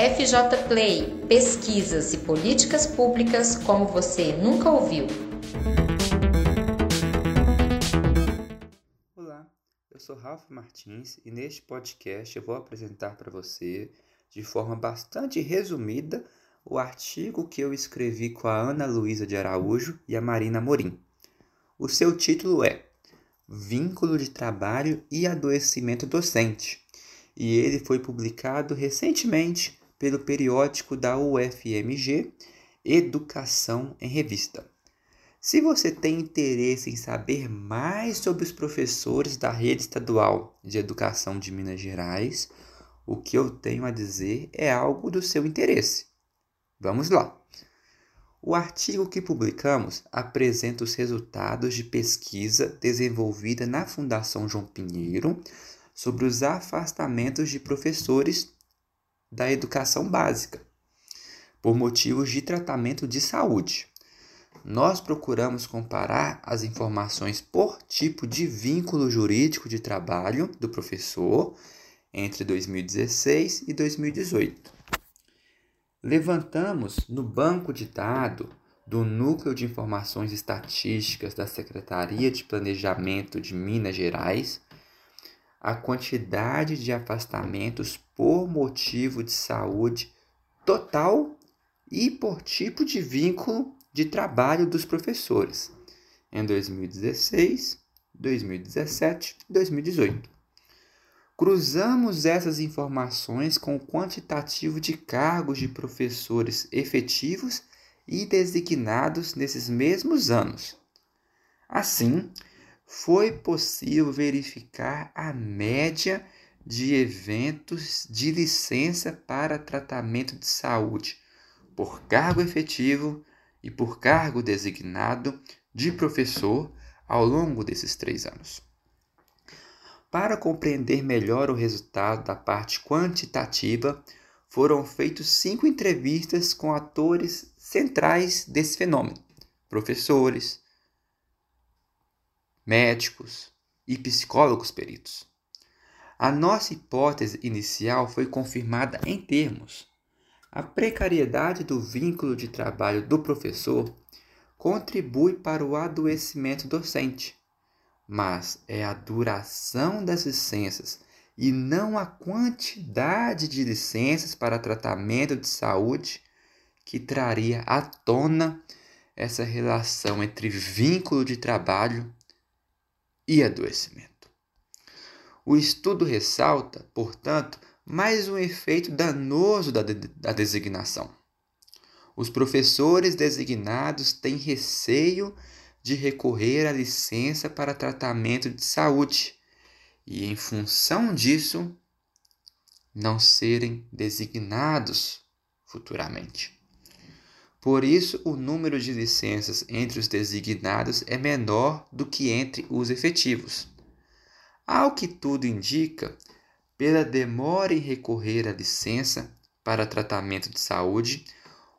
FJ Play, pesquisas e políticas públicas como você nunca ouviu. Olá, eu sou Ralph Martins e neste podcast eu vou apresentar para você, de forma bastante resumida, o artigo que eu escrevi com a Ana Luísa de Araújo e a Marina Morim. O seu título é Vínculo de Trabalho e Adoecimento Docente, e ele foi publicado recentemente pelo periódico da UFMG Educação em Revista. Se você tem interesse em saber mais sobre os professores da rede estadual de educação de Minas Gerais, o que eu tenho a dizer é algo do seu interesse. Vamos lá! O artigo que publicamos apresenta os resultados de pesquisa desenvolvida na Fundação João Pinheiro sobre os afastamentos de professores da educação básica, por motivos de tratamento de saúde. Nós procuramos comparar as informações por tipo de vínculo jurídico de trabalho do professor entre 2016 e 2018. Levantamos no banco de dados do Núcleo de Informações Estatísticas da Secretaria de Planejamento de Minas Gerais a quantidade de afastamentos por motivo de saúde total e por tipo de vínculo de trabalho dos professores em 2016, 2017 e 2018. Cruzamos essas informações com o quantitativo de cargos de professores efetivos e designados nesses mesmos anos. Assim, foi possível verificar a média de eventos de licença para tratamento de saúde por cargo efetivo e por cargo designado de professor ao longo desses três anos. Para compreender melhor o resultado da parte quantitativa, foram feitas cinco entrevistas com atores centrais desse fenômeno: professores, médicos e psicólogos peritos. A nossa hipótese inicial foi confirmada em termos. A precariedade do vínculo de trabalho do professor contribui para o adoecimento docente, mas é a duração das licenças e não a quantidade de licenças para tratamento de saúde que traria à tona essa relação entre vínculo de trabalho e adoecimento. O estudo ressalta, portanto, mais um efeito danoso da, de da designação. Os professores designados têm receio de recorrer à licença para tratamento de saúde e, em função disso, não serem designados futuramente. Por isso, o número de licenças entre os designados é menor do que entre os efetivos. Ao que tudo indica, pela demora em recorrer à licença para tratamento de saúde,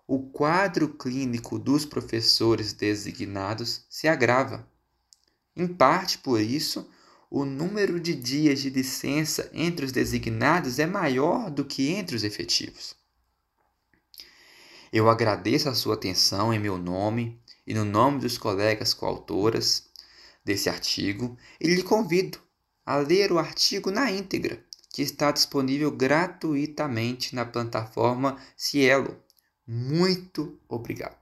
o quadro clínico dos professores designados se agrava. Em parte por isso, o número de dias de licença entre os designados é maior do que entre os efetivos. Eu agradeço a sua atenção em meu nome e no nome dos colegas coautoras desse artigo e lhe convido a ler o artigo na íntegra, que está disponível gratuitamente na plataforma Cielo. Muito obrigado.